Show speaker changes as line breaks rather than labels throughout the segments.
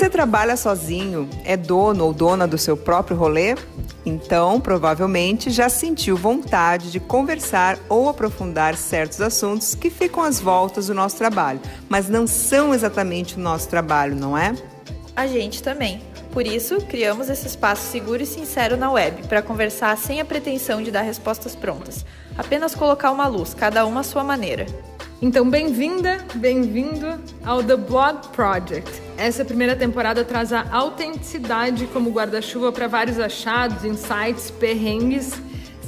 Você trabalha sozinho? É dono ou dona do seu próprio rolê? Então, provavelmente já sentiu vontade de conversar ou aprofundar certos assuntos que ficam às voltas do nosso trabalho, mas não são exatamente o nosso trabalho, não é?
A gente também. Por isso, criamos esse espaço seguro e sincero na web para conversar sem a pretensão de dar respostas prontas. Apenas colocar uma luz, cada uma à sua maneira.
Então, bem-vinda, bem-vindo ao The Blog Project. Essa primeira temporada traz a autenticidade como guarda-chuva para vários achados, insights, perrengues,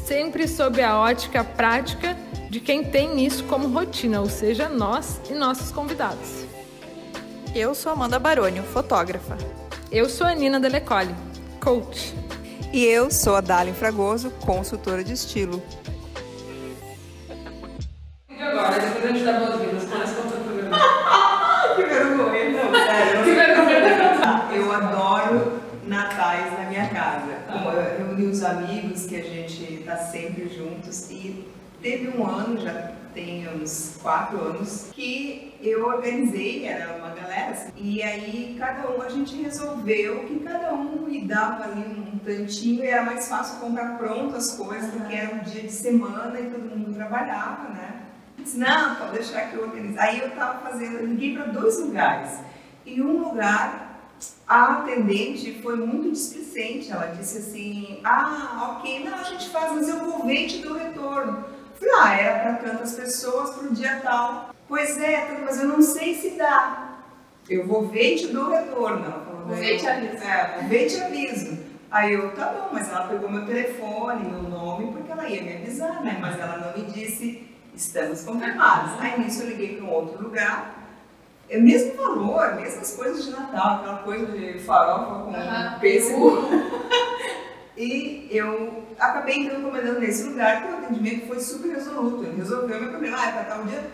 sempre sob a ótica prática de quem tem isso como rotina, ou seja, nós e nossos convidados.
Eu sou Amanda Barônio, fotógrafa.
Eu sou a Nina Delecole, coach.
E eu sou a Dalin Fragoso, consultora de estilo.
Agora, depois a gente dá boas-vindas, começa com o programa.
que vergonha, não, sério.
Que vergonha.
Eu adoro natais na minha casa. Eu reuni os amigos que a gente está sempre juntos e teve um ano, já tem uns quatro anos, que eu organizei, era uma galera, assim, e aí cada um, a gente resolveu que cada um me dava ali um tantinho e era mais fácil comprar pronto as coisas, porque era um dia de semana e todo mundo trabalhava, né? Disse, não, pode deixar que eu organizo. Aí eu estava fazendo, eu liguei para dois lugares. E um lugar, a atendente foi muito displicente. Ela disse assim: Ah, ok, não, a gente faz, mas eu vou ver e te dou retorno. Falei, ah, era para tantas pessoas para o dia tal. Pois é, mas eu não sei se dá. Eu vou ver e te dou retorno. Ela falou,
vou ver e te aviso.
É, vou ver e te aviso. Aí eu, tá bom, mas ela pegou meu telefone, meu nome, porque ela ia me avisar, né? Mas ela não me disse estamos confirmados. Aí nisso eu liguei para um outro lugar, é o mesmo valor, mesmas coisas de Natal, aquela coisa de farofa com uhum. pêssego. e eu acabei então encomendando nesse lugar, porque o atendimento foi super resoluto. Ele resolveu meu problema, ah, para tal dia,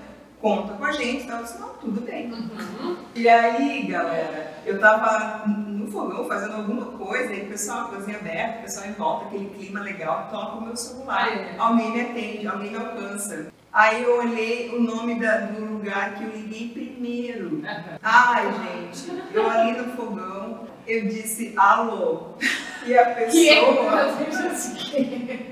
conta com a gente. Eu disse, não, tudo bem. Uhum. E aí, galera, eu tava no fogão fazendo alguma coisa, aí o pessoal, a cozinha aberta, o pessoal em volta, aquele clima legal, toca o meu celular. É. Alguém me atende, alguém me alcança. Aí eu olhei o nome da, do lugar que eu liguei primeiro. Ai, gente, eu ali no fogão, eu disse alô. E a pessoa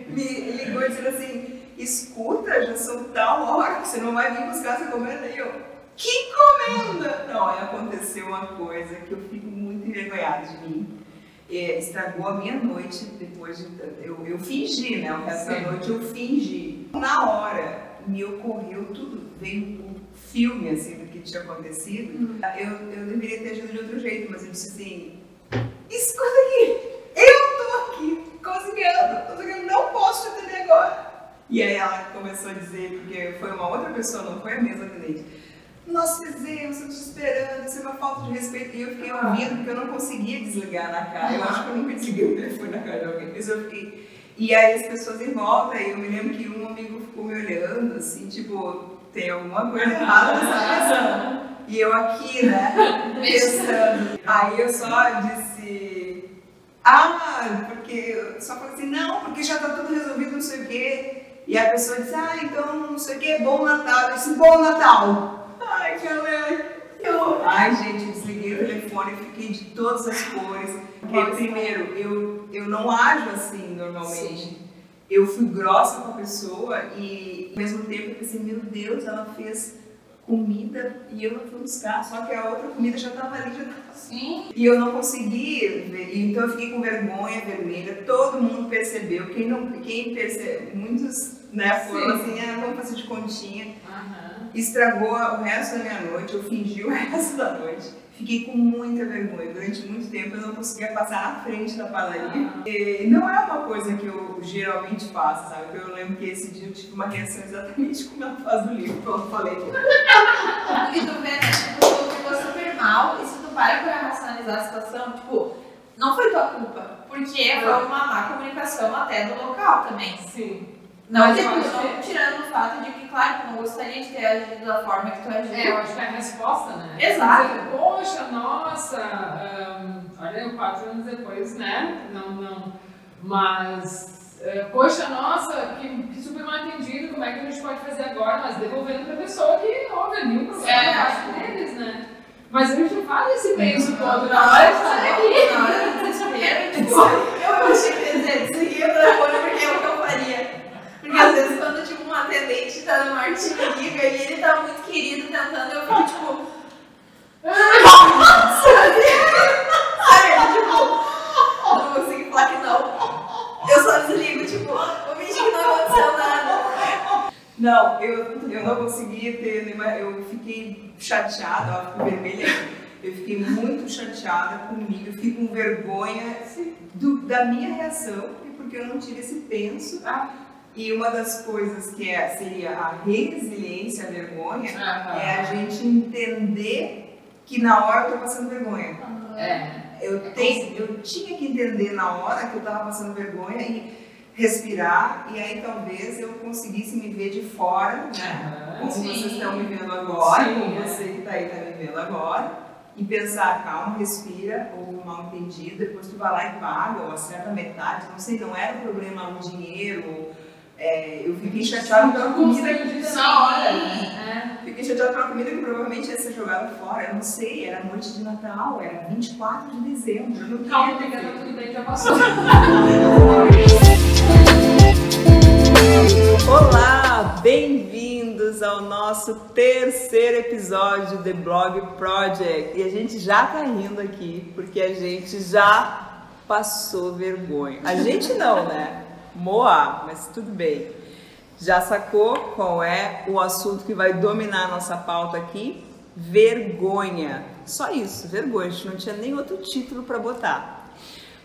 me ligou dizendo assim, escuta, já são tal hora que você não vai vir buscar essa encomenda. E eu, que encomenda? Não, aí aconteceu uma coisa que eu fico muito envergonhada de mim. É, estragou a minha noite depois de. Eu, eu fingi, né? O resto da noite eu fingi. Na hora, me ocorreu tudo, veio um filme assim do que tinha acontecido. Uhum. Eu, eu deveria ter agido de outro jeito, mas eu disse assim: escuta aqui, eu tô aqui cozinhando, cozinhando, não posso te atender agora. E aí ela começou a dizer, porque foi uma outra pessoa, não foi a mesma atendente. Nós fizemos, eu te esperando, isso é uma falta de respeito. E eu fiquei ouvindo, porque eu não conseguia desligar na cara. Eu acho que eu nunca desliguei o telefone na cara de alguém. Mas eu fiquei e aí as pessoas em volta, e eu me lembro que um amigo ficou me olhando, assim, tipo, tem alguma coisa errada nessa pessoa. E eu aqui, né, pensando. Aí eu só disse, ah, porque, só falei assim, não, porque já tá tudo resolvido, não sei o quê. E a pessoa disse, ah, então, não sei o quê, bom Natal. Eu disse, bom Natal. Ai, galera. Eu, ai, gente, desliguei o telefone, fiquei de todas as cores. Porque, primeiro, eu, eu não ajo assim normalmente. Sim. Eu fui grossa com a pessoa e, ao mesmo tempo, eu pensei, meu Deus, ela fez comida e eu não fui buscar, só que a outra comida já estava ali, já estava assim. E eu não consegui ver, então eu fiquei com vergonha vermelha, todo mundo percebeu, quem não, quem percebeu, muitos né, foram assim, ah, vamos fazer de continha. Uhum. Estragou o resto da minha noite, eu fingi o resto da noite. Fiquei com muita vergonha. Durante muito tempo eu não conseguia passar à frente da padaria. E não é uma coisa que eu geralmente faço, sabe? Eu lembro que esse dia eu tive uma reação exatamente como ela faz no livro, que eu falei.
e tu vê, né? Tipo, tu ficou super mal e se tu para pra racionalizar a situação, tipo, não foi tua culpa. Porque foi uma má comunicação até do local também.
Sim.
Não, tipo, não tirando o fato de que, claro, tu não gostaria de ter agido da forma que tu agiu.
É, eu acho que é a resposta, né?
Exato.
Dizer, Poxa, nossa, um, olha, quatro anos depois, né? Não, não. Mas, uh, poxa, nossa, que, que, super mal entendido, como é que a gente pode fazer agora? Mas devolvendo pra pessoa que, óbvio, ali o problema é parte deles, né? Mas a gente faz esse penso todo na hora de sair aqui.
Na hora do desespero, tipo, eu achei que ia dizer, desliga o telefone porque é o que eu faria. Porque às vezes quando tipo, um atendente tá no Martin liga e ele tá muito querido tentando, eu fico tipo. Sabe? Tipo, não consigo falar que não. Eu só desligo, tipo, vou fingir não aconteceu nada.
Não, eu, eu não conseguia ter nenhuma. Eu fiquei chateada, ó, fico vermelha. Eu fiquei muito chateada comigo, eu fiquei com vergonha do- da minha reação, e porque eu não tive esse penso. E uma das coisas que é, seria a resiliência à vergonha é a gente entender que na hora eu tô passando vergonha.
É.
Eu, tenho, eu tinha que entender na hora que eu estava passando vergonha e respirar, e aí talvez eu conseguisse me ver de fora, né? Como
sim.
vocês estão me vendo agora,
Sim,
como
é.
você que está aí está me vendo agora, e pensar, calma, respira, ou mal entendido, depois tu vai lá e paga, ou acerta metade, não sei, não era o problema o dinheiro, ou, é, eu fiquei chateada pela comida que na hora, né? Fiquei chateada pela comida que provavelmente ia ser jogada fora. Eu não sei, era noite de Natal, era 24 de dezembro. Eu não
Calma,
queria ter
tá tudo bem, já passou.
Olá, bem-vindos ao nosso terceiro episódio do The Blog Project. E a gente já tá rindo aqui porque a gente já passou vergonha. A gente não, né? Moa, mas tudo bem. Já sacou qual é o assunto que vai dominar a nossa pauta aqui? Vergonha. Só isso, vergonha. A gente não tinha nem outro título para botar.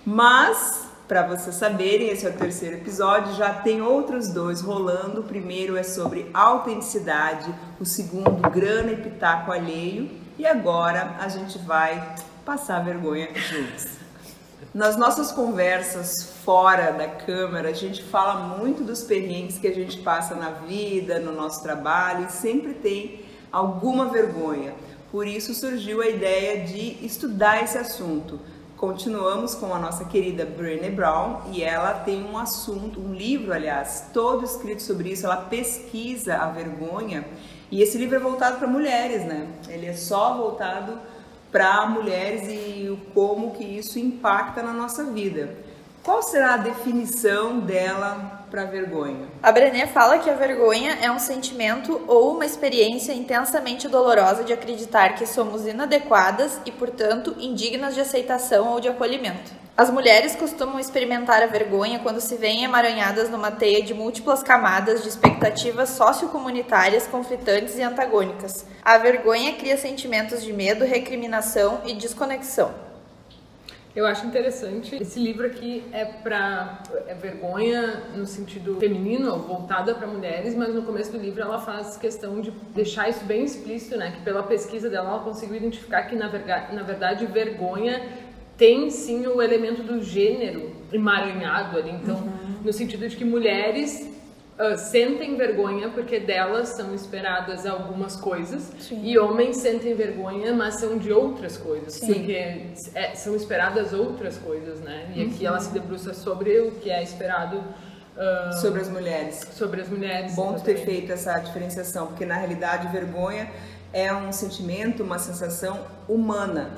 Mas, para vocês saberem, esse é o terceiro episódio, já tem outros dois rolando. O primeiro é sobre autenticidade, o segundo, grana e pitaco alheio. E agora a gente vai passar vergonha juntos. Nas nossas conversas fora da câmera, a gente fala muito dos perrengues que a gente passa na vida, no nosso trabalho e sempre tem alguma vergonha. Por isso surgiu a ideia de estudar esse assunto. Continuamos com a nossa querida Brené Brown e ela tem um assunto, um livro, aliás, todo escrito sobre isso. Ela pesquisa a vergonha e esse livro é voltado para mulheres, né? Ele é só voltado para mulheres e como que isso impacta na nossa vida. Qual será a definição dela para vergonha?
A Brené fala que a vergonha é um sentimento ou uma experiência intensamente dolorosa de acreditar que somos inadequadas e, portanto, indignas de aceitação ou de acolhimento. As mulheres costumam experimentar a vergonha quando se veem emaranhadas numa teia de múltiplas camadas de expectativas sociocomunitárias conflitantes e antagônicas. A vergonha cria sentimentos de medo, recriminação e desconexão.
Eu acho interessante. Esse livro aqui é pra. é vergonha no sentido feminino, voltada para mulheres, mas no começo do livro ela faz questão de deixar isso bem explícito, né? Que pela pesquisa dela ela conseguiu identificar que na, verga, na verdade vergonha tem sim o elemento do gênero emaranhado ali. Então, no sentido de que mulheres ah, sentem vergonha porque delas são esperadas algumas coisas
Sim.
e homens sentem vergonha, mas são de outras coisas,
Sim.
porque é, são esperadas outras coisas, né? E aqui ela se debruça sobre o que é esperado ah,
Sobre as mulheres.
sobre as mulheres.
Bom ter feito essa diferenciação, porque na realidade vergonha é um sentimento, uma sensação humana.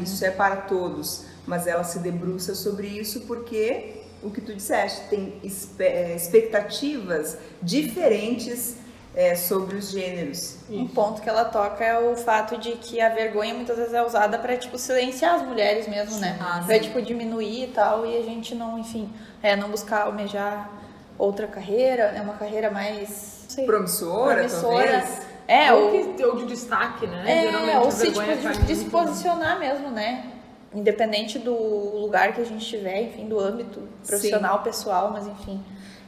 Isso é para todos, mas ela se debruça sobre isso porque o que tu disseste tem eh, expectativas diferentes eh, sobre os gêneros.
Um ponto que ela toca é o fato de que a vergonha muitas vezes é usada pra, tipo, silenciar as mulheres mesmo, né?
Ah,
pra,
sim.
tipo, diminuir e tal, e a gente não, enfim, é, não buscar almejar outra carreira, né? Uma carreira mais, não sei,
Promissora,
promissora.
talvez.
É,
ou,
ou,
que, ou de destaque, né?
é,
Geralmente
ou se, tipo, de, se posicionar mesmo, né? Independente do lugar que a gente estiver, enfim, do âmbito profissional, pessoal, mas enfim.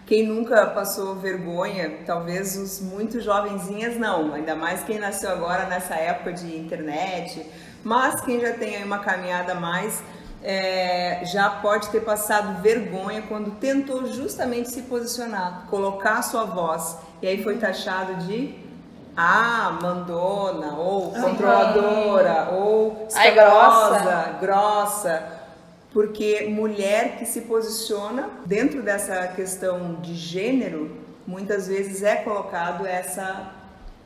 Quem nunca passou vergonha, talvez os muito jovenzinhas não, ainda mais quem nasceu agora nessa época de internet, mas quem já tem aí uma caminhada a mais, é, já pode ter passado vergonha quando tentou justamente se posicionar, colocar a sua voz, e aí foi taxado de ah, mandona, ou controladora, ou
Ai,
escandalosa, grossa, porque mulher que se posiciona dentro dessa questão de gênero, muitas vezes é colocado essa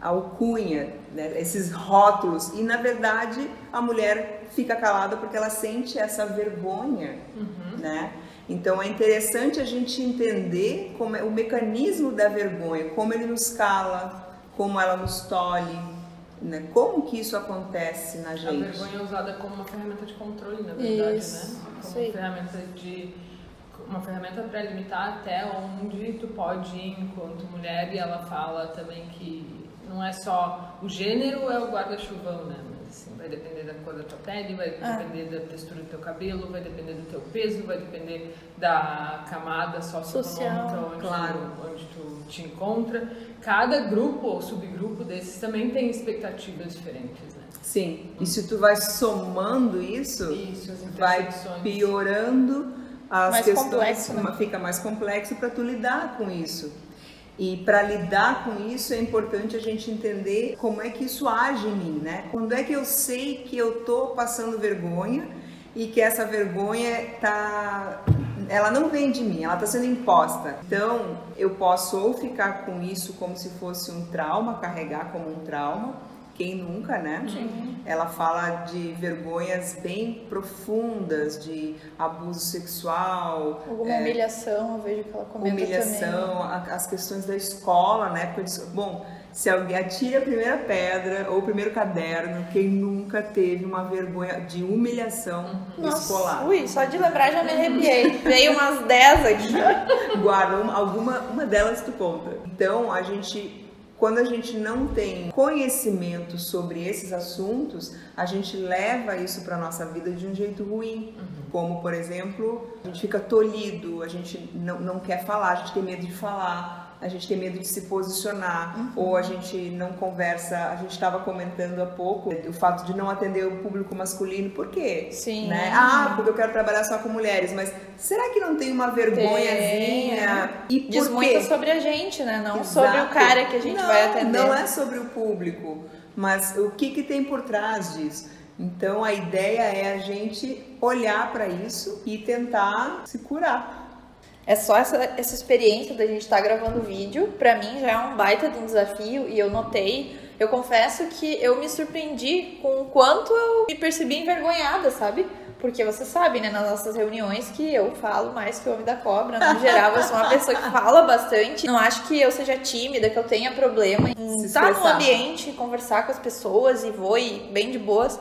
alcunha, né, esses rótulos. E na verdade a mulher fica calada porque ela sente essa vergonha, uhum. né? Então é interessante a gente entender como é o mecanismo da vergonha, como ele nos cala, como ela nos tolhe, né? Como que isso acontece na gente?
A vergonha é usada como uma ferramenta de controle, na verdade, isso. né? Como uma ferramenta de uma ferramenta para limitar até onde tu pode ir enquanto mulher e ela fala também que não é só o gênero é o guarda-chuvão, né? Mas assim, vai depender da cor da tua pele, vai ah. depender da textura do teu cabelo, vai depender do teu peso, vai depender da camada socioeconômica onde, claro. tu, onde tu te encontra. Cada grupo ou subgrupo desses também tem expectativas diferentes, né?
Sim. E se tu vai somando isso,
isso
vai piorando as
mais
questões,
complexo, né?
fica mais complexo para tu lidar com isso. E para lidar com isso é importante a gente entender como é que isso age em mim, né? Quando é que eu sei que eu tô passando vergonha e que essa vergonha tá ela não vem de mim, ela está sendo imposta. Então, eu posso ou ficar com isso como se fosse um trauma, carregar como um trauma, quem nunca, né? Sim. Ela fala de vergonhas bem profundas, de abuso sexual.
Alguma é, humilhação, eu vejo que ela comenta
humilhação,
também.
as questões da escola, né? Porque, bom, se alguém atira a primeira pedra ou o primeiro caderno, quem nunca teve uma vergonha de humilhação Nossa, escolar?
Ui, só de lembrar já me arrepiei. Veio umas 10 aqui.
Guarda, uma, alguma uma delas tu conta. Então, a gente quando a gente não tem conhecimento sobre esses assuntos, a gente leva isso para a nossa vida de um jeito ruim. Uhum. Como, por exemplo, a gente fica tolhido, a gente não, não quer falar, a gente tem medo de falar a gente tem medo de se posicionar, uhum. ou a gente não conversa. A gente estava comentando há pouco o fato de não atender o público masculino, por quê?
Sim.
Né? Ah, porque eu quero trabalhar só com mulheres, mas será que não tem uma vergonhazinha?
Tem. E por Diz quê? muito sobre a gente, né? Não Exato. sobre o cara que a gente
não,
vai atender.
Não é sobre o público, mas o que, que tem por trás disso? Então a ideia é a gente olhar para isso e tentar se curar.
É só essa, essa experiência da gente estar tá gravando vídeo, pra mim já é um baita de um desafio e eu notei, eu confesso que eu me surpreendi com o quanto eu me percebi envergonhada, sabe? Porque você sabe, né, nas nossas reuniões que eu falo mais que o homem da cobra. No geral, eu sou uma pessoa que fala bastante. Não acho que eu seja tímida, que eu tenha problema em estar no ambiente, conversar com as pessoas e vou e bem de boas.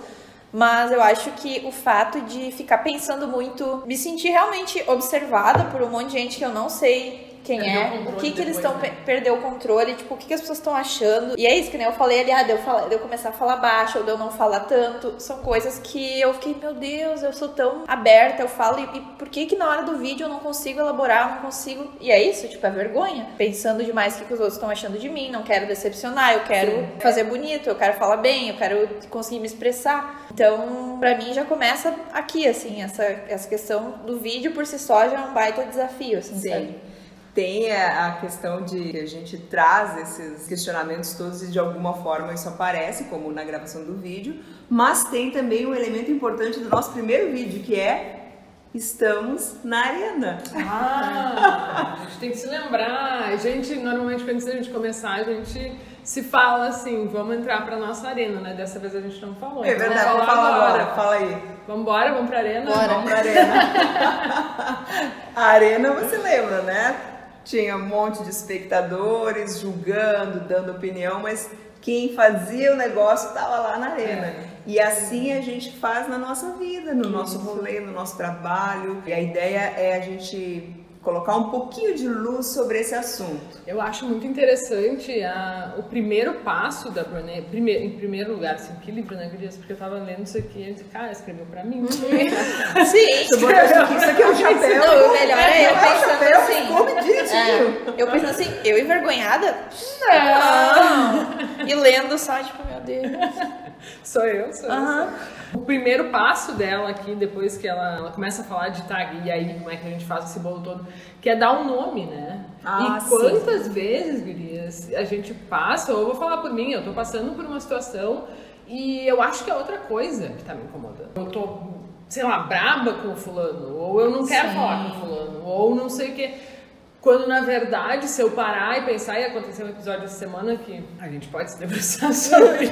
Mas eu acho que o fato de ficar pensando muito, me sentir realmente observada por um monte de gente que eu não sei quem perdeu é, o, o que, que eles estão. Né? Perdeu o controle, tipo, o que, que as pessoas estão achando. E é isso que né, eu falei ali, ah, de eu, falar, de eu começar a falar baixo, ou de eu não falar tanto. São coisas que eu fiquei, meu Deus, eu sou tão aberta, eu falo, e, e por que que na hora do vídeo eu não consigo elaborar, eu não consigo. E é isso, tipo, é vergonha. Pensando demais o que, que os outros estão achando de mim, não quero decepcionar, eu quero Sim. fazer bonito, eu quero falar bem, eu quero conseguir me expressar. Então, pra mim já começa aqui, assim, essa, essa questão do vídeo por si só já é um baita desafio, assim,
Sim. sabe? Tem a questão de que a gente traz esses questionamentos todos e de alguma forma isso aparece, como na gravação do vídeo, mas tem também um elemento importante do nosso primeiro vídeo, que é estamos na arena.
Ah, a gente tem que se lembrar. A gente, normalmente, antes da gente começar, a gente se fala assim, vamos entrar para nossa arena, né? Dessa vez a gente não falou.
É verdade, vamos falar agora. agora. Fala aí.
Vamos embora, vamos pra arena?
Bora. Vamos pra arena. a arena você lembra, né? Tinha um monte de espectadores julgando, dando opinião, mas quem fazia o negócio estava lá na arena. É. E assim a gente faz na nossa vida, no nosso rolê, no nosso trabalho. E a ideia é a gente colocar um pouquinho de luz sobre esse assunto.
Eu acho muito interessante a, o primeiro passo da Brené, primeiro, em primeiro lugar, assim, que livro, né, Gurias? Porque eu tava lendo isso aqui e disse, cara, escreveu pra mim.
Uhum. Sim.
Isso aqui é um chapéu.
Não, o melhor é eu pensando chapéu, assim. É, eu pensando assim, eu envergonhada? Não. E lendo só, tipo, meu Deus.
Sou eu, sou uhum. eu. O primeiro passo dela aqui, depois que ela, ela, começa a falar de tag, e aí como é que a gente faz esse bolo todo, que é dar um nome, né? Ah, e quantas sim. vezes, gurias, a gente passa, ou eu vou falar por mim, eu tô passando por uma situação e eu acho que é outra coisa que tá me incomodando. Eu tô, sei lá, braba com o fulano, ou eu não quero sim. falar com o fulano, ou não sei o que Quando na verdade, se eu parar e pensar, e acontecer um episódio essa semana que a gente pode se debruçar sobre.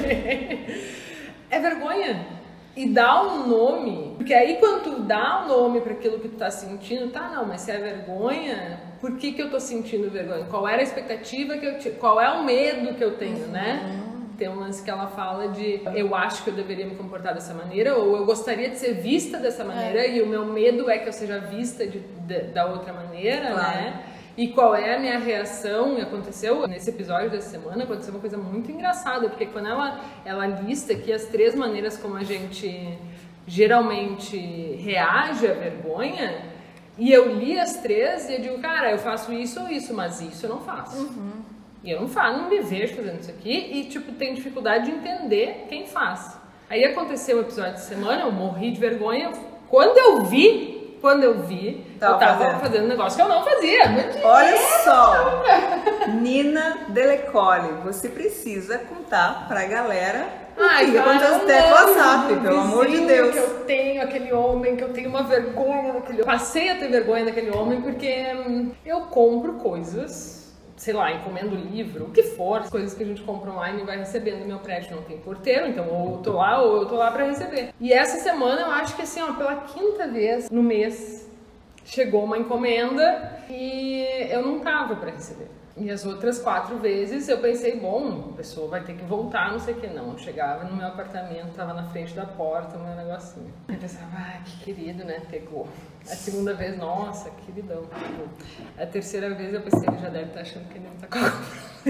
é vergonha. E dá um nome, porque aí quando tu dá um nome para aquilo que tu tá sentindo, tá, não, mas se é vergonha, por que, que eu tô sentindo vergonha? Qual era a expectativa que eu tinha? Qual é o medo que eu tenho, né? Tem um lance que ela fala de eu acho que eu deveria me comportar dessa maneira, ou eu gostaria de ser vista dessa maneira, é. e o meu medo é que eu seja vista de, de da outra maneira, claro. né? E qual é a minha reação? E aconteceu nesse episódio dessa semana, aconteceu uma coisa muito engraçada, porque quando ela, ela lista aqui as três maneiras como a gente geralmente reage à vergonha, e eu li as três e eu digo, cara, eu faço isso ou isso, mas isso eu não faço. Uhum. E eu não faço, não me vejo fazendo isso aqui e, tipo, tenho dificuldade de entender quem faz. Aí aconteceu o episódio de semana, eu morri de vergonha. Quando eu vi quando eu vi, tava eu tava fazendo. fazendo um negócio que eu não fazia.
Olha só, Nina Delecole, você precisa contar pra galera
Ai, que aconteceu até WhatsApp, pelo amor de Deus. que eu tenho aquele homem, que eu tenho uma vergonha daquele homem. Passei a ter vergonha daquele homem porque hum, eu compro coisas sei lá, encomendo livro, o que for, coisas que a gente compra online e vai recebendo. Meu prédio não tem porteiro, então ou eu tô lá ou eu tô lá para receber. E essa semana eu acho que assim, ó, pela quinta vez no mês chegou uma encomenda e eu não tava para receber. E as outras quatro vezes eu pensei, bom, a pessoa vai ter que voltar, não sei o que. Não, eu chegava no meu apartamento, tava na frente da porta, o meu negocinho. Eu pensava, ah, que querido, né? Pegou. A segunda vez, nossa, queridão. A terceira vez eu pensei, ele já deve estar tá achando que ele não tá com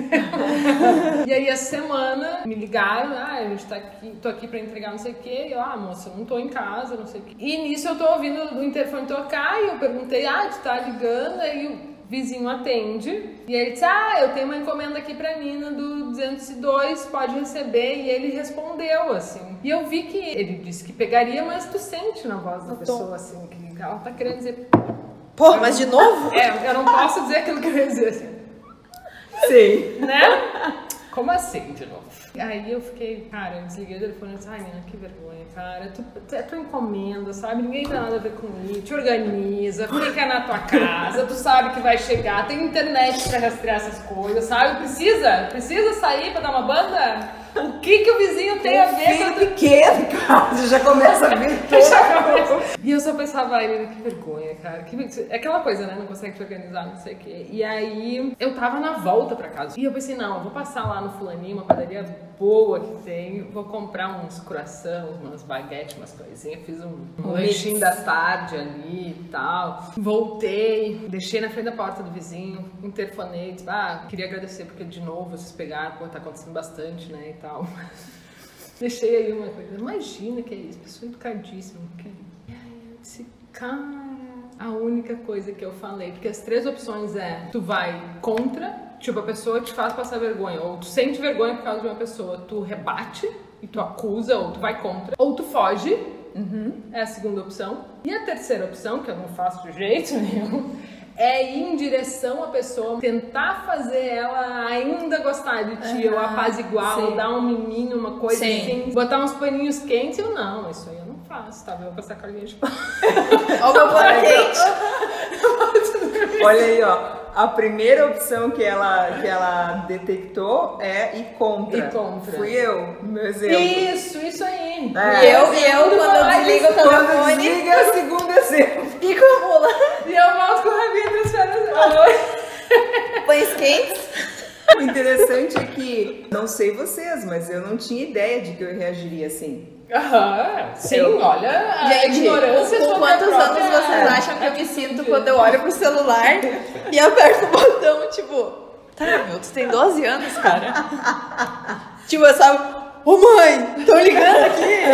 E aí, essa semana, me ligaram, ah, a gente tá aqui, tô aqui pra entregar não sei o quê. E eu, ah, moça, eu não tô em casa, não sei o quê. E nisso eu tô ouvindo o interfone tocar e eu perguntei, ah, tu tá ligando? Aí vizinho atende e ele disse: Ah, eu tenho uma encomenda aqui pra Nina do 202, pode receber. E ele respondeu assim. E eu vi que ele disse que pegaria, mas tu sente na voz da eu pessoa tô. assim, que ela tá querendo dizer.
Pô, mas de novo?
É, eu não posso dizer aquilo que eu ia dizer assim.
Sim.
Né? Como assim de novo? Aí eu fiquei, cara, eu desliguei o telefone e disse, ai, menina, que vergonha, cara. Tu, tu, é tua encomenda, sabe? Ninguém tem nada a ver com isso. Te organiza, fica na tua casa, tu sabe que vai chegar, tem internet pra rastrear essas coisas, sabe? Precisa? Precisa sair pra dar uma banda? O que que o vizinho tem a ver
com... pequeno, cara, você já começa a ver tudo.
e eu só pensava, ai, que vergonha, cara. Que... É aquela coisa, né? Não consegue te organizar, não sei o quê. E aí, eu tava na volta pra casa. E eu pensei, não, eu vou passar lá no fulaninho, uma padaria boa que tem. Vou comprar uns croissants, umas baguetes, umas coisinhas. Fiz um, um lanchinho da tarde ali e tal. Voltei, deixei na frente da porta do vizinho, interfonei, disse, ah, queria agradecer porque de novo vocês pegaram, pô, tá acontecendo bastante, né, e tal. Deixei aí uma coisa. Imagina que é isso, pessoa educadíssima. Que... E aí eu disse, cara, a única coisa que eu falei, porque as três opções é tu vai contra Tipo, a pessoa te faz passar vergonha, ou tu sente vergonha por causa de uma pessoa, tu rebate e tu acusa, ou tu vai contra, ou tu foge, uhum. é a segunda opção. E a terceira opção, que eu não faço de jeito nenhum, é ir em direção à pessoa, tentar fazer ela ainda gostar de ti, uhum, ou apaziguar, ou dar um miminho, uma coisa sim. assim, botar uns paninhos quentes, eu não, isso aí eu não faço, tá? Eu vou passar a de pau.
Olha o pano quente.
Olha aí, ó a primeira opção que ela, que ela detectou é ir contra.
Ir contra.
Fui eu, meu exemplo.
Isso, isso aí.
É. E eu, e eu quando eu desligo o telefone.
Quando desliga é o segundo exemplo.
Fico mula.
E eu volto com o rabinho as pernas.
Pães quentes.
O interessante é que, não sei vocês, mas eu não tinha ideia de que eu reagiria assim.
Aham, sim, eu... olha a Gente, ignorância
com quantos anos vocês acham que eu me sinto quando eu olho pro celular e aperto o botão, tipo, tá, meu, tu tem 12 anos, cara. tipo, eu sabe, ô oh, mãe, tô ligando aqui.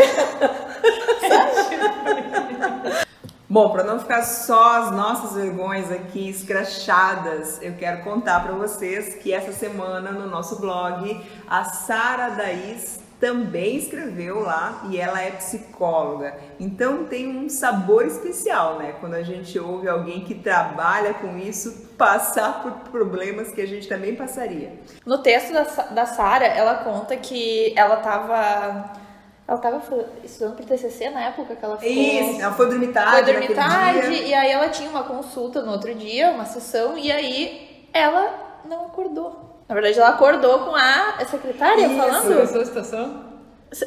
Bom, para não ficar só as nossas vergonhas aqui escrachadas, eu quero contar para vocês que essa semana no nosso blog a Sara Daís também escreveu lá e ela é psicóloga. Então tem um sabor especial, né? Quando a gente ouve alguém que trabalha com isso passar por problemas que a gente também passaria.
No texto da, da Sara, ela conta que ela estava Ela tava fa- estudando pro TCC na época que ela ficou...
Isso, ela foi dormir tarde.
Foi dormir tarde e aí ela tinha uma consulta no outro dia, uma sessão, e aí ela não acordou. Na verdade, ela acordou com a secretária
Isso.
falando,
Essa é situação?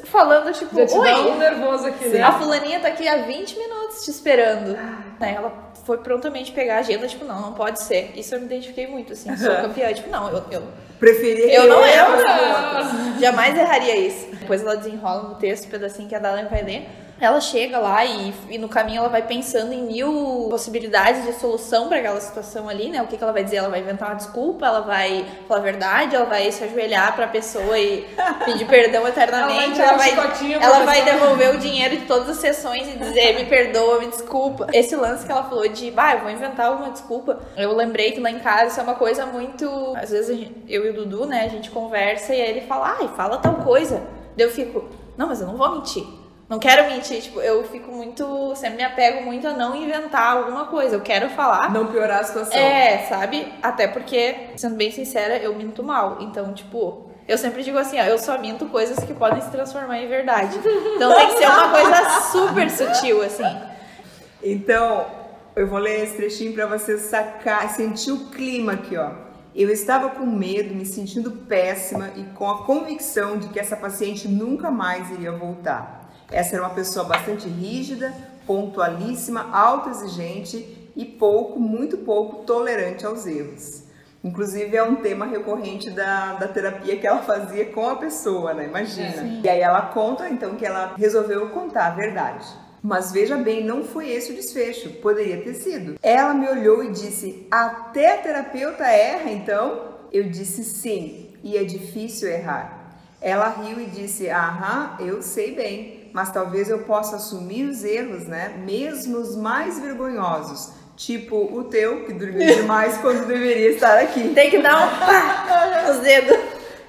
falando tipo,
Já te
oi,
dá um nervoso aqui, né?
a fulaninha tá aqui há 20 minutos te esperando. Aí ela foi prontamente pegar a agenda, tipo, não, não pode ser. Isso eu me identifiquei muito, assim, sou campeã. Tipo, não, eu, eu,
Preferi
eu não erro. Jamais erraria isso. Depois ela desenrola no texto, um pedacinho que a Dalen vai ler. Ela chega lá e, e no caminho ela vai pensando em mil possibilidades de solução para aquela situação ali, né? O que, que ela vai dizer? Ela vai inventar uma desculpa, ela vai falar a verdade, ela vai se ajoelhar pra pessoa e pedir perdão eternamente,
Ela
ela
vai
vai,
chicotinho pra
ela vai devolver o dinheiro de todas as sessões e dizer me perdoa, me desculpa. Esse lance que ela falou de, bah, eu vou inventar alguma desculpa. Eu lembrei que lá em casa isso é uma coisa muito. Às vezes a gente- eu e o Dudu, né, a gente conversa e aí ele fala, ai, fala tal coisa. Daí eu fico, não, mas eu não vou mentir. Não quero mentir, tipo, eu fico muito. Sempre me apego muito a não inventar alguma coisa. Eu quero falar.
Não piorar a situação.
É, sabe? Até porque, sendo bem sincera, eu minto mal. Então, tipo, eu sempre digo assim, ó, eu só minto coisas que podem se transformar em verdade. Então tem que ser uma coisa super sutil, assim.
Então, eu vou ler esse trechinho para você sacar, sentir o clima aqui, ó. Eu estava com medo, me sentindo péssima e com a convicção de que essa paciente nunca mais iria voltar. Essa era uma pessoa bastante rígida, pontualíssima, autoexigente e pouco, muito pouco tolerante aos erros. Inclusive é um tema recorrente da, da terapia que ela fazia com a pessoa, né? Imagina. E aí ela conta então que ela resolveu contar a verdade. Mas veja bem, não foi esse o desfecho, poderia ter sido. Ela me olhou e disse: Até a terapeuta erra, então? Eu disse sim, e é difícil errar. Ela riu e disse: Aham, eu sei bem, mas talvez eu possa assumir os erros, né? Mesmo os mais vergonhosos. Tipo o teu, que dormiu demais quando deveria estar aqui.
Tem que dar um pá nos dedos.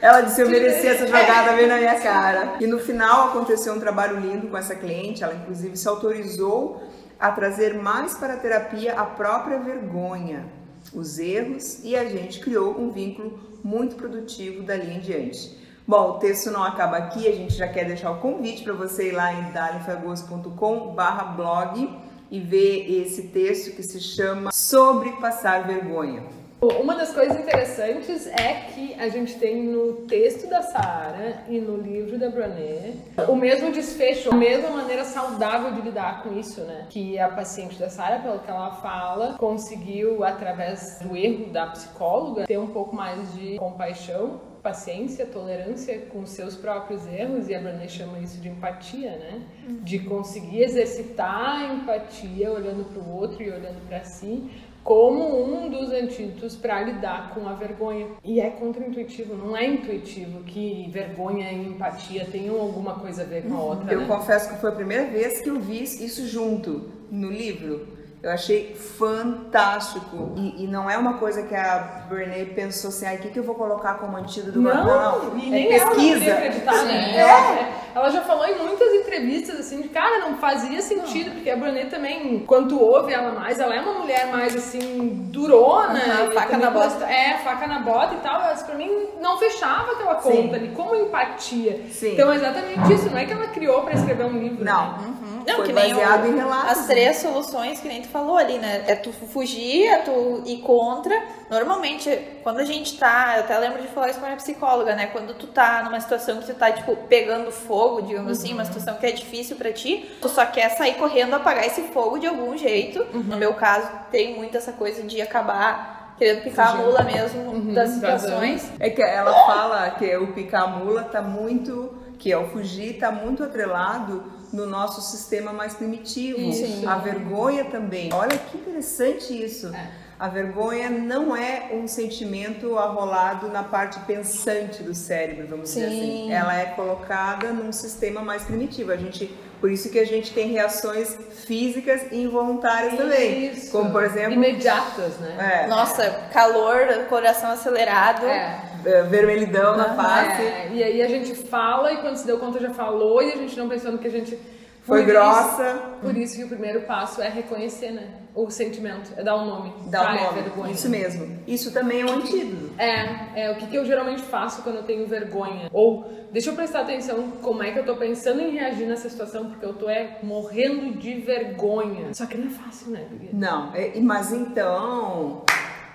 Ela disse: Eu mereci essa jogada bem na minha cara. E no final aconteceu um trabalho lindo com essa cliente. Ela, inclusive, se autorizou a trazer mais para a terapia a própria vergonha, os erros, e a gente criou um vínculo muito produtivo dali em diante. Bom, o texto não acaba aqui, a gente já quer deixar o convite para você ir lá em dalifagoso.com/blog e ver esse texto que se chama Sobre Passar Vergonha.
Uma das coisas interessantes é que a gente tem no texto da Sara e no livro da Brené o mesmo desfecho, a mesma maneira saudável de lidar com isso, né? Que a paciente da Sara, pelo que ela fala, conseguiu, através do erro da psicóloga, ter um pouco mais de compaixão, paciência, tolerância com os seus próprios erros, e a Brené chama isso de empatia, né? De conseguir exercitar a empatia olhando para o outro e olhando para si como um dos antídotos para lidar com a vergonha. E é contraintuitivo, não é intuitivo que vergonha e empatia tenham alguma coisa a ver com a outra.
Eu
né?
confesso que foi a primeira vez que eu vi isso junto no livro. Eu achei fantástico. E, e não é uma coisa que a Brené pensou assim, ai, o que, que eu vou colocar como antídoto?
Não, e
é
nem ela não
pesquisa.
podia acreditar, né?
Sim.
Ela, ela já falou em muitas entrevistas, assim, de cara, não fazia sentido, porque a Brené também, quando ouve ela mais, ela é uma mulher mais, assim, durona.
Faca na bota.
É, faca na bota e tal, mas pra mim não fechava aquela
Sim.
conta ali, como empatia.
Sim.
Então é exatamente isso, não é que ela criou pra escrever um livro.
Não.
né?
Não,
Foi
que nem
baseado
o-
em relatos.
As três soluções que nem tu falou ali, né? É tu fugir, é tu ir contra. Normalmente, quando a gente tá. Eu até lembro de falar isso com a minha psicóloga, né? Quando tu tá numa situação que tu tá, tipo, pegando fogo, digamos assim, uma situação que é difícil pra ti, tu só quer sair correndo apagar esse fogo de algum jeito. No meu caso, tem muito essa coisa de acabar querendo picar a mula mesmo das situações.
É que ela fala que o picar mula tá muito, que é o fugir, tá muito atrelado no nosso sistema mais primitivo.
Isso.
A vergonha também. Olha que interessante isso. A vergonha não é um sentimento arrolado na parte pensante do cérebro, vamos dizer
Sim.
assim. Ela é colocada num sistema mais primitivo. A gente, por isso que a gente tem reações físicas e involuntárias também.
Isso.
Como por exemplo,
Imediatas, né?
é,
Nossa, calor, coração acelerado.
É.
é, vermelhidão na face.
É, e aí a gente fala e quando se deu conta já falou e a gente não pensou no que a gente
Foi
Por
grossa.
Por isso que o primeiro passo é reconhecer, né? O sentimento, é dar um nome.
Dá
Ah,
o
é
nome.
vergonha.
Isso mesmo. Isso também é um antídoto.
É, é, o que, que eu geralmente faço quando eu tenho vergonha? Ou deixa eu prestar atenção como é que eu tô pensando em reagir nessa situação, porque eu tô é, morrendo de vergonha. Só que não é fácil, né, Guria?
Não, é- mas então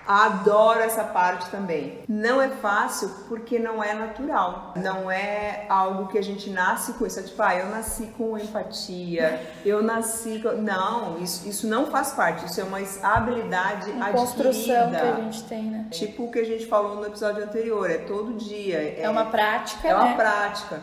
adoro essa parte também. Não é fácil porque não é natural. Não é algo que a gente nasce com isso. É tipo, ah, eu nasci com empatia, eu nasci com. Não, isso, isso não faz parte. Isso é uma habilidade
Uma
adquirida.
construção que a gente tem, né?
Tipo o que a gente falou no episódio anterior, é todo dia.
É uma prática,
É uma
né?
prática.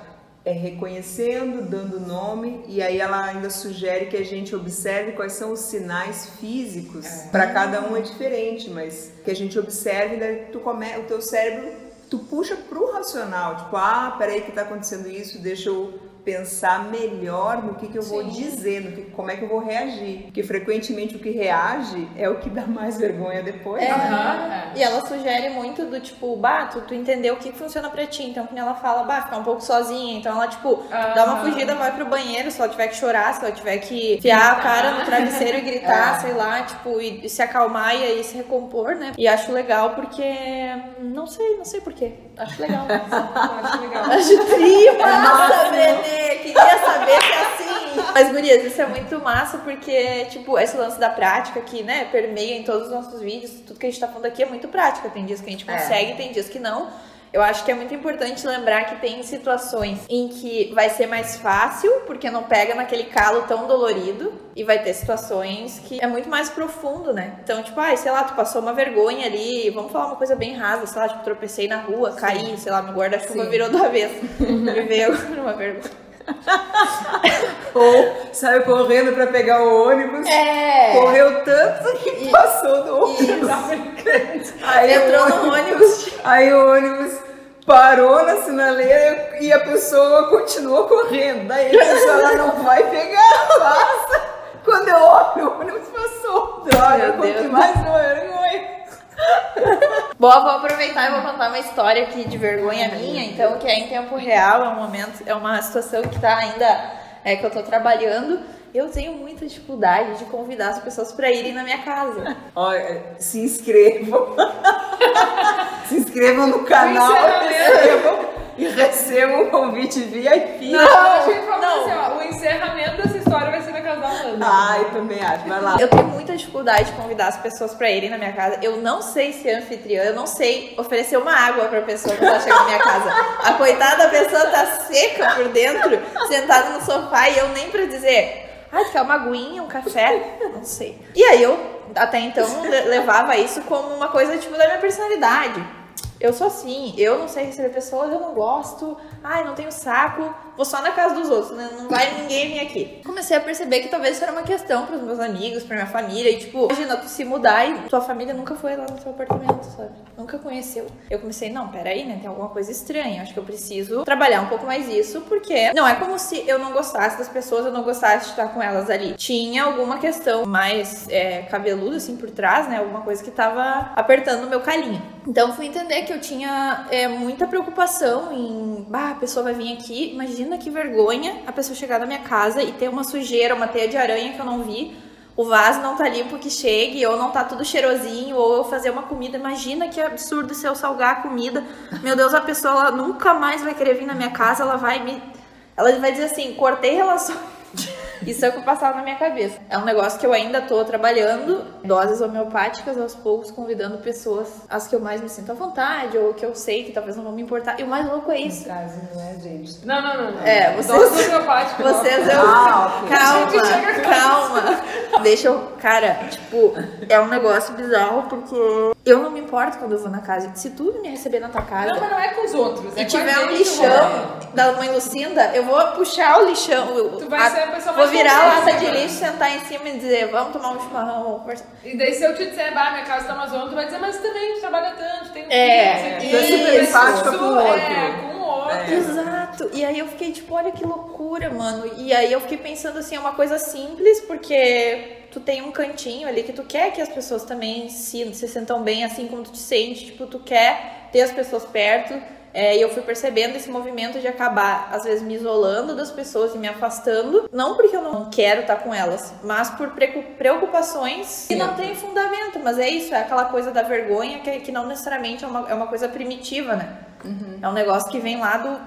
É reconhecendo, dando nome, e aí ela ainda sugere que a gente observe quais são os sinais físicos. Para cada um é diferente, mas que a gente observe, daí tu come, o teu cérebro, tu puxa pro racional, tipo, ah, peraí que tá acontecendo isso, deixa eu pensar melhor no que, que eu vou
Sim.
dizer, no que, como é que eu vou reagir. Porque frequentemente o que reage é o que dá mais vergonha depois.
É,
né?
Aham,
e ela sugere muito do tipo, bah, tu, tu entendeu o que funciona pra ti. Então, quando ela fala, bah, ficar um pouco sozinha. Então, ela, tipo, dá uma fugida, vai pro banheiro. Se ela tiver que chorar, se ela tiver que enfiar a cara no travesseiro e gritar, sei lá, tipo, e, e se acalmar e aí se recompor, né? E acho legal porque. Não sei, não sei porquê. Acho legal.
Acho legal.
Acho tri massa, Benê. Queria saber se é assim. Mas, gurias, isso é muito massa porque, tipo, esse lance da prática que, né, permeia em todos os nossos vídeos, tudo que a gente tá falando aqui é muito prática. Tem dias que a gente
É.
consegue, tem dias que não. Eu acho que é muito importante lembrar que tem situações em que vai ser mais fácil, porque não pega naquele calo tão dolorido, e vai ter situações que é muito mais profundo, né? Então, tipo, ai, sei lá, tu passou uma vergonha ali, vamos falar uma coisa bem rasa, sei lá, tipo, tropecei na rua, caí, sei lá, meu guarda-chuva
Sim.
virou do avesso. Agora uma vergonha.
Ou saiu correndo pra pegar o ônibus.
É!
Correu tanto que
E-
passou do ônibus. Aí,
Entrou
o
no ônibus.
aí o ônibus parou na sinaleira e a pessoa continuou correndo. Daí a pessoa ela não vai pegar, passa. Quando eu olho, o ônibus passou. Droga, quanto mais
eu vou aproveitar e vou contar uma história aqui de vergonha minha, então, que é em tempo real, é um momento, é uma situação que tá ainda, é que eu tô trabalhando. Eu tenho muita dificuldade de convidar as pessoas pra irem na minha casa.
Olha, se inscrevam. se inscrevam no canal. recebam, e recebam um convite VIP.
Não, falar
não.
assim, ó, o encerramento dessa ser da Amanda.
Ai, também acho. Vai lá.
Eu tenho muita dificuldade de convidar as pessoas pra irem na minha casa. Eu não sei ser anfitriã, eu não sei oferecer uma água pra pessoa quando ela chega na minha casa. A coitada da pessoa tá seca por dentro, sentada no sofá e eu nem pra dizer. Tu quer uma aguinha, um café? Não sei. E aí eu, até então, le- levava isso como uma coisa, tipo, da minha personalidade. Eu sou assim, eu não sei receber pessoas, eu não gosto, ai, não tenho saco, vou só na casa dos outros, né? não vai ninguém vir aqui. Comecei a perceber que talvez isso era uma questão pros meus amigos, pra minha família, e tipo, imagina tu se mudar e tua família nunca foi lá no seu apartamento, sabe? Nunca conheceu. Eu comecei, não, peraí, né? Tem alguma coisa estranha, acho que eu preciso trabalhar um pouco mais isso, porque não é como se eu não gostasse das pessoas, eu não gostasse de estar com elas ali. Tinha alguma questão mais é, cabeluda, assim, por trás, né? Alguma coisa que tava apertando o meu calinho. Então fui entender que eu tinha é, muita preocupação em, bah, a pessoa vai vir aqui, imagina que vergonha a pessoa chegar na minha casa e ter uma sujeira, uma teia de aranha que eu não vi, o vaso não tá limpo que chegue, ou não tá tudo cheirosinho, ou eu fazer uma comida. Imagina que absurdo se eu salgar a comida. Meu Deus, a pessoa nunca mais vai querer vir na minha casa, ela vai me. Ela vai dizer assim, cortei relações. Isso é o que passava na minha cabeça. É um negócio que eu ainda tô trabalhando, doses homeopáticas aos poucos, convidando pessoas, as que eu mais me sinto à vontade, ou que eu sei que talvez não vão me importar. E o mais louco é isso.
caso não é, gente.
Não, não, não. não.
É, vocês-
Dose homeopática, não.
Vocês eu.
Ah, ok.
A gente chega
Calma, calma. Deixa eu. Cara, tipo, é um negócio bizarro porque eu não me importo quando eu vou na casa. Se tu me receber na tua casa
Não, mas não é com os outros. É
e
com a
tiver um lixão da mãe Lucinda, eu vou puxar o lixão.
Tu vai ser a pessoa
Vou
mais
virar a lata de
cara.
lixo, sentar em cima e dizer, vamos tomar um chimarrão.
E daí se eu te disser, bah, minha casa tá uma zona, tu vai dizer, mas também tu trabalha tanto, tem um
É,
filho,
tu é super
isso,
empática com o
É,
outro.
com o outro.
É.
Exato. E aí eu fiquei tipo, olha que loucura, mano. E aí eu fiquei pensando assim, é uma coisa simples, porque tu tem um cantinho ali que tu quer que as pessoas também se, se sentam bem assim como tu te sente. Tipo, tu quer ter as pessoas perto. É, e eu fui percebendo esse movimento de acabar, às vezes, me isolando das pessoas e me afastando. Não porque eu não quero estar com elas, mas por preocupações que não tem fundamento. Mas é isso, é aquela coisa da vergonha que, que não necessariamente é uma, é uma coisa primitiva, né? Uhum. É um negócio que vem lá do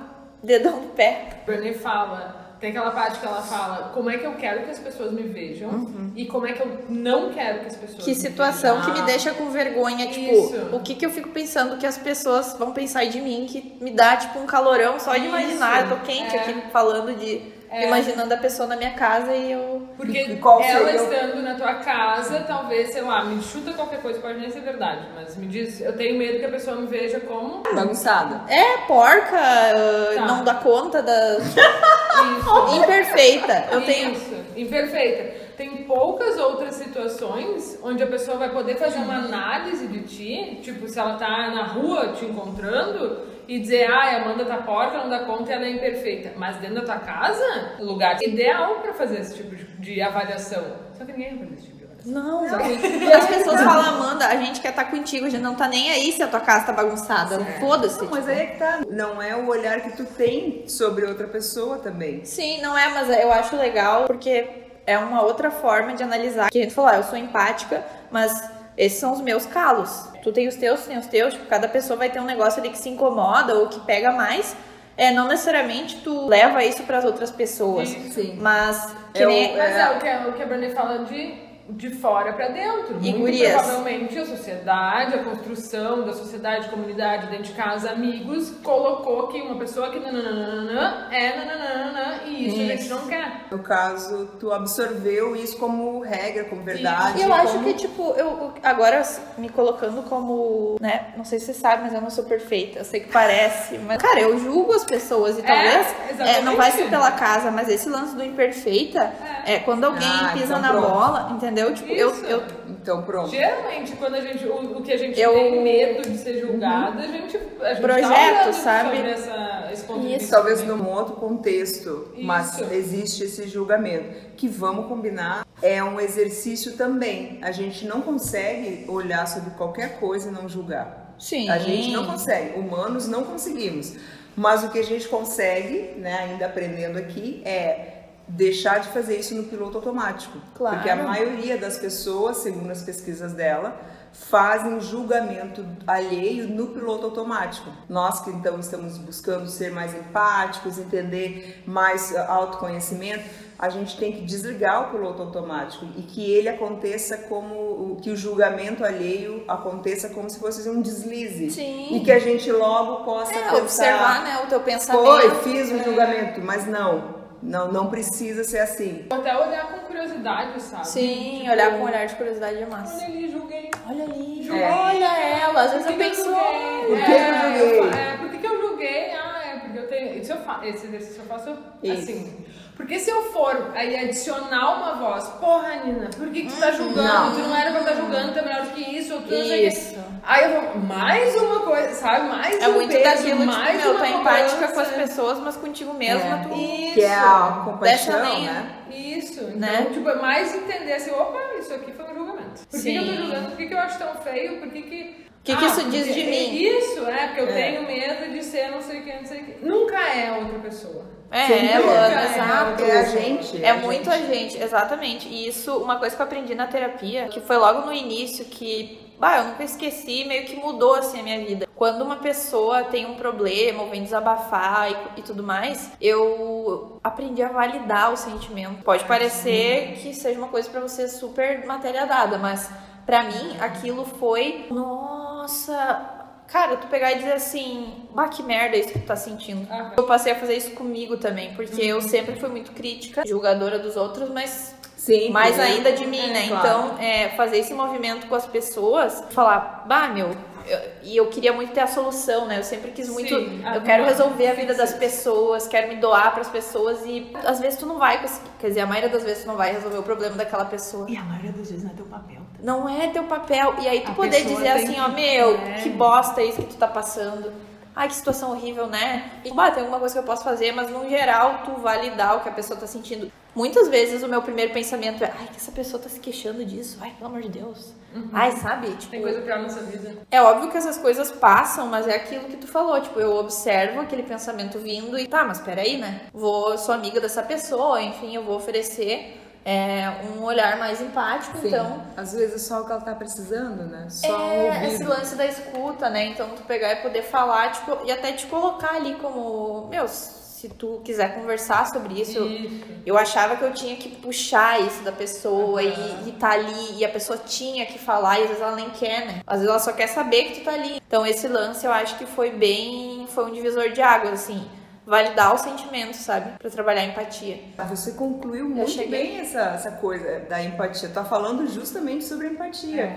dedão do pé.
Bernie fala tem aquela parte que ela fala como é que eu quero que as pessoas me vejam uhum. e como é que eu não quero que as pessoas
Que situação que me deixa com vergonha, tipo, Isso. o que que eu fico pensando que as pessoas vão pensar de mim que me dá, tipo, um calorão só de imaginar. Eu tô quente é. aqui falando de é. imaginando a pessoa na minha casa e eu.
Porque ela estando na tua casa, talvez, sei lá, me chuta qualquer coisa, pode nem ser verdade, mas me diz, eu tenho medo que a pessoa me veja como.
Bagunçada.
É, porca, uh, tá. não dá conta da. Imperfeita. Eu
Isso. tenho. Imperfeita tem poucas outras situações onde a pessoa vai poder fazer uma análise de ti, tipo, se ela tá na rua te encontrando e dizer, ah, a Amanda tá porca, não dá conta e ela é imperfeita. Mas dentro da tua casa, lugar ideal para fazer esse tipo de, avaliação. Só que ninguém vai fazer esse tipo de avaliação.
Não, e as pessoas falam, Amanda, a gente quer estar tá contigo, a gente não tá nem aí se a tua casa tá bagunçada. Foda-se.
Mas aí é que tá. Não é o olhar que tu tem sobre outra pessoa também.
Sim, não é, mas eu acho legal porque é uma outra forma de analisar. Que a gente falou, ah, eu sou empática, mas esses são os meus calos. Tu tem os teus, tu tem os teus. Tipo, cada pessoa vai ter um negócio ali que se incomoda ou que pega mais. É, não necessariamente tu leva isso para as outras pessoas.
Sim.
Mas
que nem... Mas é o que, é, o que a Brené fala de de fora para dentro. E Muito gurias. provavelmente a sociedade, a construção da sociedade, comunidade, dentro de casa, amigos, colocou que uma pessoa que nananana é nananana e isso, isso, a gente não quer.
No caso, tu absorveu isso como regra, como verdade.
E eu
como...
acho que, tipo, eu agora me colocando como, né, não sei se você sabe, mas eu não sou perfeita. Eu sei que parece, mas, cara, eu julgo as pessoas e talvez é, é, não vai ser pela casa, mas esse lance do imperfeita é, é quando alguém ah, pisa então na pronto. bola, entendeu? Entendeu? Tipo, eu, eu.
Então, pronto.
Geralmente, quando a gente. O, o que a gente eu... tem medo de ser julgado, uhum. a gente. A gente
Projeto, tá sabe?
Essa,
Isso. Talvez num outro contexto, Isso. mas existe esse julgamento. Que vamos combinar, é um exercício também. A gente não consegue olhar sobre qualquer coisa e não julgar.
Sim.
A gente não consegue. Humanos não conseguimos. Mas o que a gente consegue, né, ainda aprendendo aqui, é deixar de fazer isso no piloto automático.
Claro.
Porque a maioria das pessoas, segundo as pesquisas dela, fazem julgamento alheio no piloto automático. Nós que então estamos buscando ser mais empáticos, entender mais autoconhecimento, a gente tem que desligar o piloto automático e que ele aconteça como que o julgamento alheio aconteça como se fosse um deslize
Sim.
e que a gente logo possa
é,
pensar,
observar né, o teu pensamento.
Foi, fiz um julgamento, mas não não, não precisa ser assim.
Até olhar com curiosidade, sabe?
Sim, tipo, olhar com olhar de curiosidade é massa.
Olha ali, julguei.
Olha ali. É. Olha ela. Às vezes eu penso.
Por que é, eu julguei?
É, por que, eu julguei? Ah, é porque eu tenho. Isso eu faço, esse exercício eu faço Isso. assim. Porque se eu for aí adicionar uma voz, porra, Nina, por que, que tu tá uhum. julgando? Não. Tu não era pra estar tá julgando, tu é melhor do que isso, ou tu
Isso.
Aí eu vou, mais uma coisa, sabe? Mais
é
um
muito
peso,
daquilo,
mais
tipo, meu,
tá
empática com as pessoas, mas contigo mesma é. tu...
Isso. Que é a compaixão, né?
Isso. Então, né? tipo, é mais entender assim, opa, isso aqui foi um julgamento. Por que, que eu tô julgando? Por que, que eu acho tão feio? Por que que...
O que, ah, que isso diz de mim?
Isso, é, porque eu é. tenho medo de ser não sei o que, não sei o que. Nunca é outra pessoa.
É, é, Luana,
exato. É a gente.
É, é muito a gente, exatamente. E isso, uma coisa que eu aprendi na terapia, que foi logo no início, que bah, eu nunca esqueci, meio que mudou assim a minha vida. Quando uma pessoa tem um problema ou vem desabafar e, e tudo mais, eu aprendi a validar o sentimento. Pode parecer que seja uma coisa para você super matéria dada, mas para mim aquilo foi, nossa, Cara, tu pegar e dizer assim, bah, que merda é isso que tu tá sentindo. Uhum. Eu passei a fazer isso comigo também, porque uhum. eu sempre fui muito crítica, julgadora dos outros, mas
Sim,
mais né? ainda de mim, é, né? Claro. Então, é, fazer esse movimento com as pessoas, falar, bah, meu, eu, e eu queria muito ter a solução, né? Eu sempre quis muito. Sim, eu quero resolver a vida das pessoas, quero me doar para as pessoas e às vezes tu não vai conseguir. Quer dizer, a maioria das vezes tu não vai resolver o problema daquela pessoa.
E a maioria das vezes não é teu papel.
Não é teu papel. E aí tu a poder dizer assim, ó, meu, é. que bosta isso que tu tá passando. Ai, que situação horrível, né? E, bah, tem alguma coisa que eu posso fazer, mas no geral tu validar o que a pessoa tá sentindo. Muitas vezes o meu primeiro pensamento é, ai, que essa pessoa tá se queixando disso, ai, pelo amor de Deus.
Uhum.
Ai, sabe? Tipo,
Tem coisa pior na nossa vida.
é óbvio que essas coisas passam, mas é aquilo que tu falou, tipo, eu observo aquele pensamento vindo e tá, mas peraí, né? Vou, sou amiga dessa pessoa, enfim, eu vou oferecer é, um olhar mais empático,
Sim.
então.
Às vezes é só o que ela tá precisando, né? Só
É,
um
esse lance da escuta, né? Então tu pegar e poder falar, tipo, e até te colocar ali como, meu, se tu quiser conversar sobre isso, eu-
Isso.
eu achava que eu tinha que puxar isso da pessoa e, e tá ali, e a pessoa tinha que falar, e às vezes ela nem quer, né? Às vezes ela só quer saber que tu tá ali. Então esse lance eu acho que foi bem, foi um divisor de águas, assim, validar os sentimentos, sabe? Pra trabalhar a empatia.
Você concluiu muito
cheguei.
bem essa, essa coisa da empatia. Tá falando justamente sobre empatia.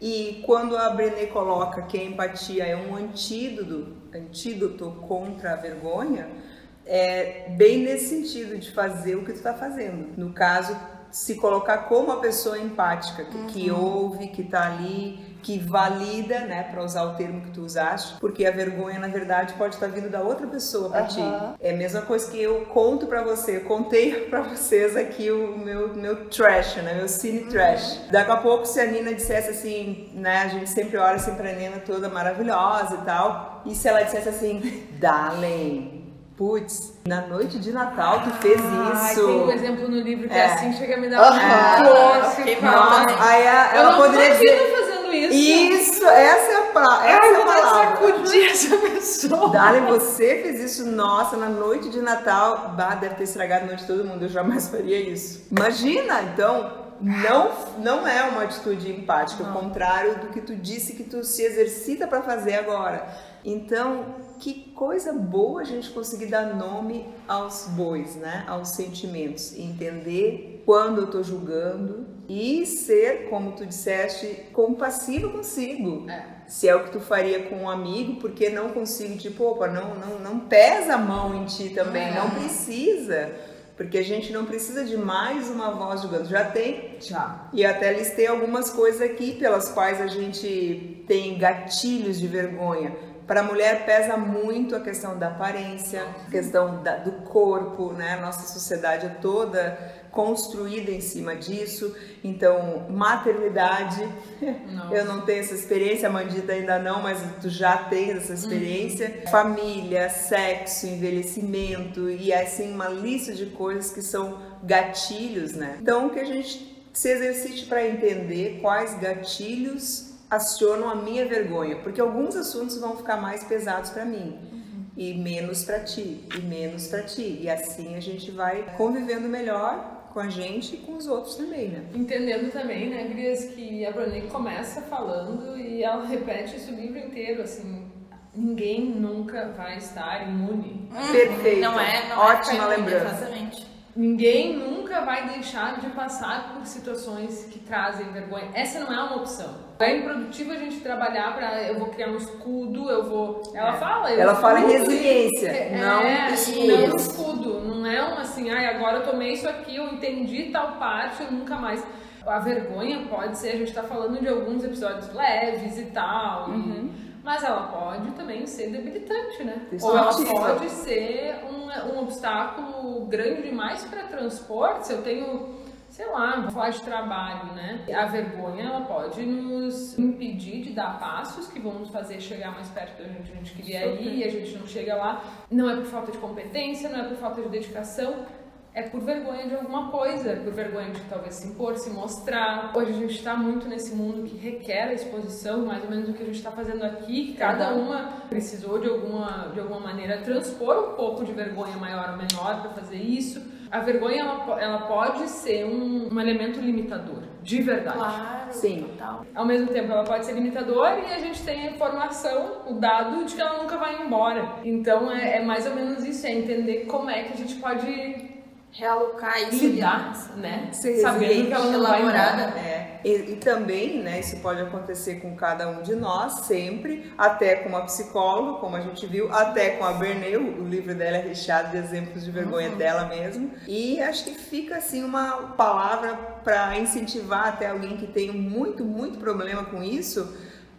E quando a Brené coloca que a empatia é um antídoto, antídoto contra a vergonha, é bem nesse sentido de fazer o que tu tá fazendo. No caso, se colocar como a pessoa empática, que, que ouve, que tá ali, que valida, né, para usar o termo que tu usaste, porque a vergonha na verdade pode estar vindo da outra pessoa para ti.
Aham.
É a mesma coisa que eu conto pra você, eu contei pra vocês aqui o meu, meu trash, né? Meu cine trash. Daqui a pouco, se a Nina dissesse assim, né? A gente sempre olha assim pra Nina toda maravilhosa e tal. E se ela dissesse assim, Darling, putz, na noite de Natal tu fez
Ai,
isso.
tem um exemplo no livro que é,
É.
assim, chega a me dar um
Nossa, aí a-
Eu
ela
não
poderia dizer.
Fazendo isso.
Isso, essa é a, pra, essa
Ai,
é a palavra.
sacudir essa pessoa.
Dali, você fez isso, nossa, na noite de Natal, bah, deve ter estragado a noite de todo mundo, eu jamais faria isso. Imagina, então, não, não é uma atitude empática, ao contrário do que tu disse que tu se exercita para fazer agora. Então, que coisa boa a gente conseguir dar nome aos bois, né? Aos sentimentos, entender quando eu tô julgando e ser, como tu disseste, compassivo consigo. Se é o que tu faria com um amigo, porque não consigo, tipo, opa, não, não, não pesa a mão em ti também, não precisa. Porque a gente não precisa de mais uma voz julgando. Já tem? Já. E até listei algumas coisas aqui pelas quais a gente tem gatilhos de vergonha. Para a mulher pesa muito a questão da aparência, a questão da- do corpo, né? Nossa sociedade é toda construída em cima disso. Então, maternidade, eu não tenho essa experiência, a Mandita ainda não, mas tu já tens essa experiência. Família, sexo, envelhecimento e assim uma lista de coisas que são gatilhos, né? Então, que a gente se exercite para entender quais gatilhos acionam a minha vergonha, porque alguns assuntos vão ficar mais pesados para mim e menos para ti e menos para ti e assim a gente vai convivendo melhor com a gente e com os outros também, né?
Entendendo também, né, Grias, que a Brené começa falando e ela repete isso o livro inteiro, assim, ninguém nunca vai estar imune.
Perfeito.
Não é, não
Ótima
é ficar imune,
lembrança.
Exatamente.
Ninguém nunca vai deixar de passar por situações que trazem vergonha. Essa não é uma opção. É improdutivo a gente trabalhar para eu vou criar um escudo, eu vou. Ela
É.
fala, eu
Ela fala em resiliência,
é,
não
é,
escudo.
Não escudo. Não é um assim, ai, agora eu tomei isso aqui, eu entendi tal parte, eu nunca mais. A vergonha pode ser, a gente tá falando de alguns episódios leves e tal. e-
Uhum.
mas ela pode também ser debilitante, né? Ou ela pode ser um, um obstáculo grande demais para transpor. Se eu tenho, sei lá, vou falar de trabalho, né? A vergonha ela pode nos impedir de dar passos que vão nos fazer chegar mais perto da gente, a gente queria ir e a gente não chega lá. Não é por falta de competência, não é por falta de dedicação. É por vergonha de alguma coisa, é por vergonha de talvez se impor, se mostrar. Hoje a gente está muito nesse mundo que requer a exposição, mais ou menos o que a gente está fazendo aqui. que Cada uma precisou de alguma, de alguma maneira transpor um pouco de vergonha maior ou menor para fazer isso. A vergonha ela, ela pode ser um, um elemento limitador, de verdade.
Claro,
Sim.
total.
Ao mesmo tempo, ela pode ser limitadora e a gente tem a informação, o dado de que ela nunca vai embora. Então, é, é mais ou menos isso, é entender como é que a gente pode
Realocar isso.
lidar,
ali,
né?
Ser
Sabendo que ela não vai
elaborada.
embora.
É, e, e também, né, isso pode acontecer com cada um de nós, sempre, até com uma psicóloga, como a gente viu, até com a Bernet, o, o livro dela é recheado de exemplos de vergonha dela mesmo. E acho que fica, assim, uma palavra para incentivar até alguém que tem muito, muito problema com isso,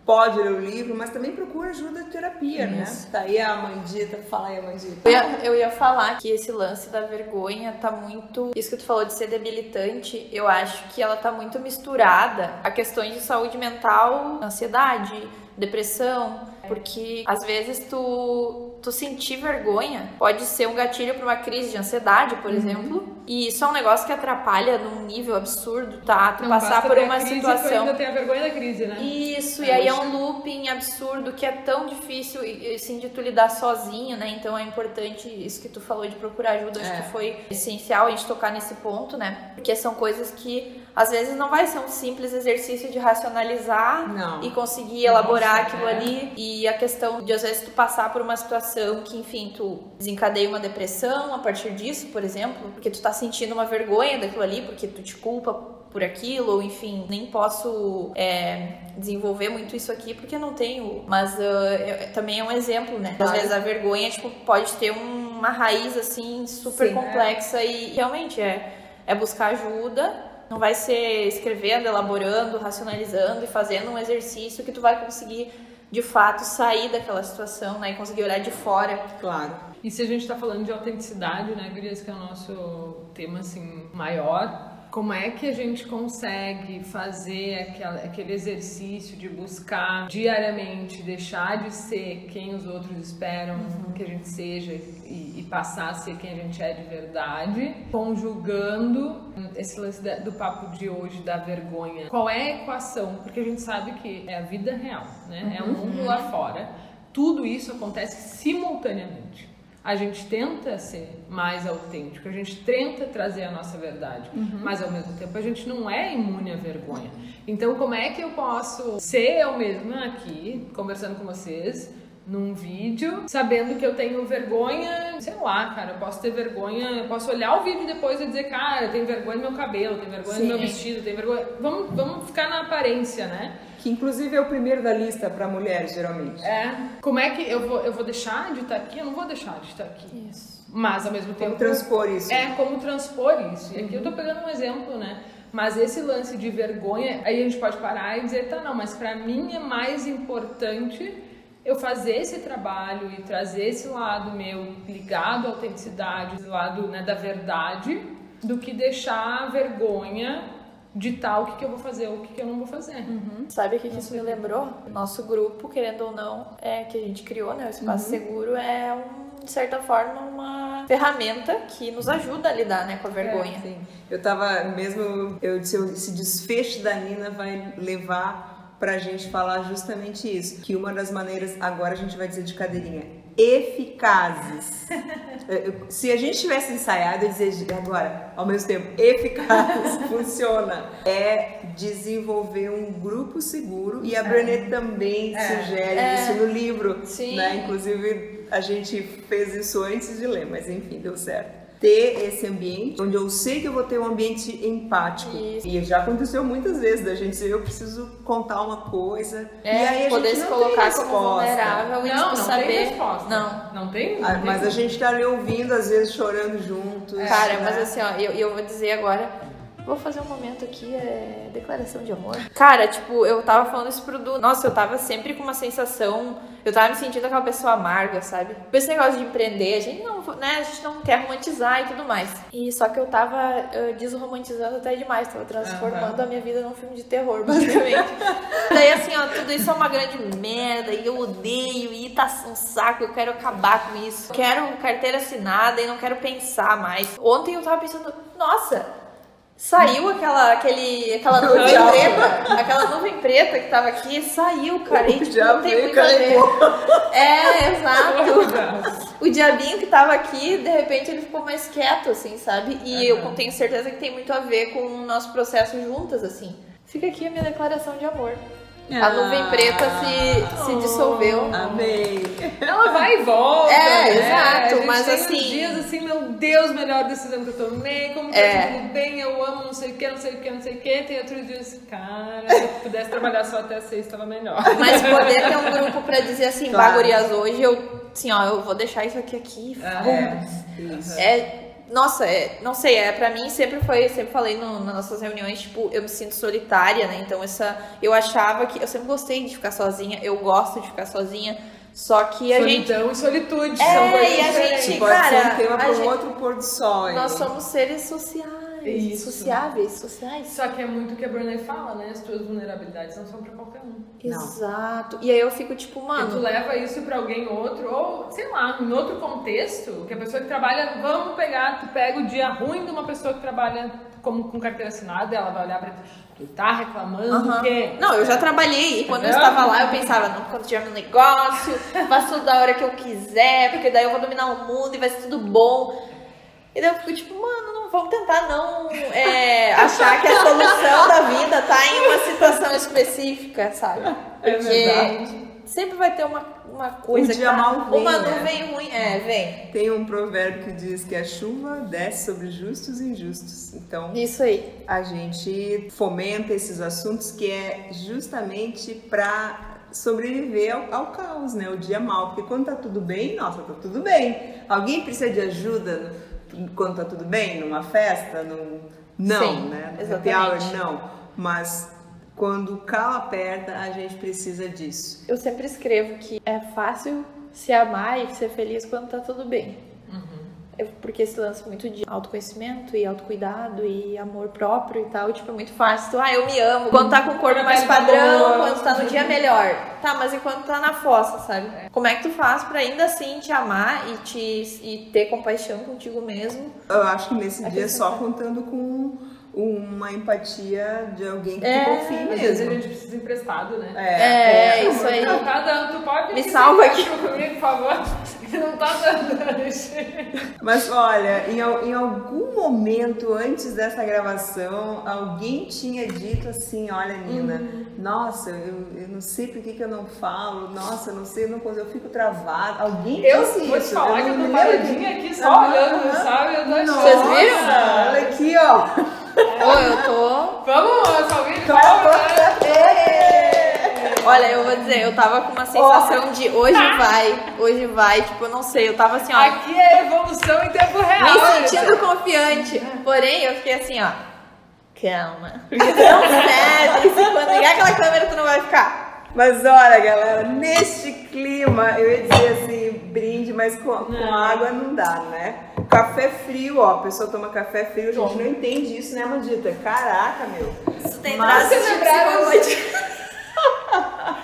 pode ler o livro, mas também procura ajuda de terapia, né? Tá aí a Amandita, fala aí, Amandita.
Eu ia, eu ia falar que esse lance da vergonha tá muito. Isso que tu falou de ser debilitante, eu acho que ela tá muito misturada a questões de saúde mental, ansiedade, depressão, porque às vezes tu tu sentir vergonha pode ser um gatilho para uma crise de ansiedade, por uhum. exemplo. E isso é um negócio que atrapalha num nível absurdo, tá? Tu
Não,
passar por uma
crise,
situação.
ainda tem a vergonha da crise, né?
Isso, é, e aí é um looping absurdo que é tão difícil assim, de tu lidar sozinho, né? Então é importante isso que tu falou de procurar ajuda, acho é. que foi essencial a gente tocar nesse ponto, né? Porque são coisas que às vezes não vai ser um simples exercício de racionalizar
não.
e conseguir elaborar Nossa, aquilo é. ali. E a questão de às vezes tu passar por uma situação que, enfim, tu desencadeia uma depressão a partir disso, por exemplo, porque tu tá sentindo uma vergonha daquilo ali, porque tu te culpa por aquilo, ou enfim, nem posso é, desenvolver muito isso aqui porque não tenho. Mas uh, eu, também é um exemplo, né? Às vezes a vergonha tipo, pode ter uma raiz assim super Sim, complexa é. e realmente é, é buscar ajuda não vai ser escrevendo, elaborando, racionalizando e fazendo um exercício que tu vai conseguir de fato sair daquela situação, né, e conseguir olhar de fora.
Claro.
E se a gente está falando de autenticidade, né, Gurias, que é o nosso tema assim maior, como é que a gente consegue fazer aquela, aquele exercício de buscar diariamente deixar de ser quem os outros esperam uhum. que a gente seja e, e, passar a ser quem a gente é de verdade, conjugando esse lance do papo de hoje da vergonha. Qual é a equação? Porque a gente sabe que é a vida real, né? Uhum. É o mundo lá fora. Tudo isso acontece simultaneamente a gente tenta ser mais autêntico, a gente tenta trazer a nossa verdade, uhum. mas ao mesmo tempo a gente não é imune à vergonha. Então, como é que eu posso ser eu mesma aqui, conversando com vocês, num vídeo, sabendo que eu tenho vergonha, sei lá, cara, eu posso ter vergonha, eu posso olhar o vídeo depois e dizer, cara, eu tenho vergonha do meu cabelo, tenho vergonha Sim. do meu vestido, tenho vergonha. Vamos, vamos ficar na aparência, né?
Que inclusive é o primeiro da lista para mulheres, geralmente.
É. Como é que eu vou, eu vou deixar de estar aqui? Eu não vou deixar de estar aqui. Isso. Mas ao mesmo tempo.
Como transpor isso?
É, como transpor isso. E aqui eu tô pegando um exemplo, né? Mas esse lance de vergonha, aí a gente pode parar e dizer, tá, não, mas para mim é mais importante eu fazer esse trabalho e trazer esse lado meu ligado à autenticidade, esse lado né, da verdade, do que deixar a vergonha ditar o que, que eu vou fazer ou o que, que eu não vou fazer.
Uhum. Sabe o que, que isso me lembrou? Nosso grupo, querendo ou não, é que a gente criou, né? O Espaço uhum. Seguro é um, de certa forma, uma ferramenta que nos ajuda a lidar né, com a vergonha.
É, sim. Eu tava mesmo, eu disse, esse desfecho da Nina vai levar para a gente falar justamente isso. Que uma das maneiras, agora a gente vai dizer de cadeirinha, eficazes. Se a gente tivesse ensaiado, eu dizer agora, ao mesmo tempo, eficazes, funciona. É desenvolver um grupo seguro e a Brené também é. sugere é. isso no livro. Sim. Né? Inclusive, a gente fez isso antes de ler, mas enfim, deu certo ter esse ambiente onde eu sei que eu vou ter um ambiente empático. Isso. E já aconteceu muitas vezes da gente dizer, eu preciso contar uma coisa.
É,
e aí a
poder
gente
se colocar como vulnerável e
não,
tipo,
não
saber.
Tem resposta.
Não,
não tem.
Não ah, mas a gente tá ali ouvindo, às vezes chorando juntos.
Cara, né? mas assim, ó, eu, eu vou dizer agora Vou fazer um momento aqui, é declaração de amor. Cara, tipo, eu tava falando isso pro Du. Nossa, eu tava sempre com uma sensação. Eu tava me sentindo aquela pessoa amarga, sabe? Esse negócio de empreender, a gente não, né? A gente não quer romantizar e tudo mais. E só que eu tava uh, desromantizando até demais. Tava transformando uhum. a minha vida num filme de terror, basicamente. Daí, assim, ó, tudo isso é uma grande merda e eu odeio e tá um saco. Eu quero acabar com isso. Quero carteira assinada e não quero pensar mais. Ontem eu tava pensando, nossa Saiu aquela, aquele, aquela nuvem preta, aquela nuvem preta que tava aqui, saiu, cara. E, tipo, não tem muito a ver. É, exato. o diabinho que tava aqui, de repente ele ficou mais quieto, assim, sabe? E uhum. eu tenho certeza que tem muito a ver com o nosso processo juntas, assim. Fica aqui a minha declaração de amor. A nuvem preta se, se dissolveu.
Amei.
Ela vai e volta.
É, né? exato. Mas
tem
assim.
dias assim, meu Deus, melhor decisão que eu tomei. Como tá é. tudo bem, eu amo, não sei o que, não sei o que, não sei o que. Tem outros dias, cara, se eu pudesse trabalhar só até seis, estava melhor.
Mas poder ter um grupo pra dizer assim, claro. bagurias hoje, eu, assim, ó, eu vou deixar isso aqui aqui.
Ah, é.
é nossa, é, não sei, é, pra mim sempre foi, sempre falei no, nas nossas reuniões, tipo, eu me sinto solitária, né? Então essa. Eu achava que. Eu sempre gostei de ficar sozinha, eu gosto de ficar sozinha. Só que a gente.
Solidão e solitude
É,
são coisas
e a
diferentes.
gente-
Pode
cara,
ser um tema para um
gente-
outro pôr do sol.
Nós somos seres sociais.
Isso.
Sociáveis, sociais.
Só que é muito o que a Brené fala, né? As tuas vulnerabilidades não são pra qualquer um.
Não.
Exato. E aí eu fico tipo,
Porque tu
mano.
leva isso pra alguém outro, ou sei lá, em outro contexto, que a pessoa que trabalha, vamos pegar, tu pega o dia ruim de uma pessoa que trabalha como com carteira assinada, ela vai olhar pra ti, tu tá reclamando
Aham.
o quê?
Não, eu já trabalhei e quando eu estava lá eu pensava, não, quando tiver meu negócio, faço tudo da hora que eu quiser, porque daí eu vou dominar o mundo e vai ser tudo bom. E daí eu fico tipo, mano, não vamos tentar não é, achar que a solução da vida tá em uma situação específica, sabe?
É
Porque
verdade.
sempre vai ter uma, uma coisa
Um
que
dia
tá-
mal vem,
uma
né?
nuvem ruim. É, vem.
Tem um provérbio que diz que a chuva desce sobre justos e injustos. Então,
Isso aí.
a gente fomenta esses assuntos que é justamente para sobreviver ao, ao caos, né? O dia mal. Porque quando tá tudo bem, nossa, tá tudo bem. Alguém precisa de ajuda quando tá tudo bem? Numa festa? Num... Não,
Sim,
né?
Exatamente.
hour, não. Mas quando o calo aperta, a gente precisa disso.
Eu sempre escrevo que é fácil se amar e ser feliz quando tá tudo bem. Eu- porque esse lance muito de autoconhecimento e autocuidado e amor próprio e tal, tipo, é muito fácil. Tu, ah, eu me amo. Quando tá com o corpo
a
mais
tá
padrão, quando tá no dia melhor. Tá, mas e quando tá na fossa, sabe? Como é que tu faz pra ainda assim te amar e, te, e ter compaixão contigo mesmo?
Eu acho que nesse
É
dia
que
só contando com uma empatia de alguém que
É,
tu confie
Às vezes a
mesmo.
gente precisa emprestado, né?
É, isso aí.
Não tá dando, tu pode
Me salva aqui.
comigo, por favor. Não tá dando.
Mas olha, em, em algum momento antes dessa gravação, alguém tinha dito assim, olha Nina,
Uhum.
nossa, eu, eu não sei por que, que eu não falo, nossa, eu não sei, eu, não consigo, eu fico travada. Alguém
Eu
disse
vou te falar que eu
não
tô paradinha aqui só olhando, sabe? Eu tô achando.
Vocês viram?
Olha aqui, ó.
Ô, eu tô.
Vamos, palma, né?
Olha, eu vou dizer, eu tava com uma sensação de hoje vai, hoje vai. Tipo, eu não sei, eu tava assim, ó.
Aqui é evolução em tempo real.
me sentindo confiante. Porém, eu fiquei assim, ó. Calma. Porque não deve, se quando ligar aquela câmera, tu não vai ficar.
Mas olha, galera, neste clima, eu ia dizer assim, brinde, mas com, com água não dá, né? Café frio, ó, a pessoa toma café frio, a gente não entende isso, né, Mandita? Caraca, meu.
Isso tem
Mas
você
de
lembraram-.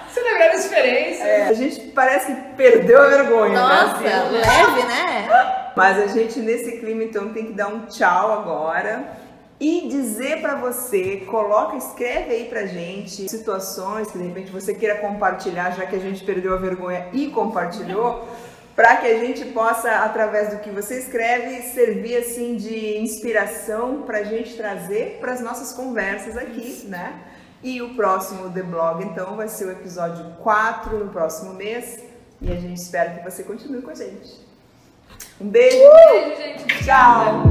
Você lembrar a diferença?
É, a gente parece que perdeu a vergonha,
Nossa,
né? assim?
leve, né?
Mas a gente, nesse clima, então, tem que dar um tchau agora. E dizer pra você, coloca, escreve aí pra gente situações que de repente você queira compartilhar, já que a gente perdeu a vergonha e compartilhou, para que a gente possa, através do que você escreve, servir assim de inspiração pra gente trazer para as nossas conversas aqui, né? E o próximo The Blog, então, vai ser o episódio 4 no próximo mês. E a gente espera que você continue com a gente. Um beijo!
Beijo, gente.
Tchau!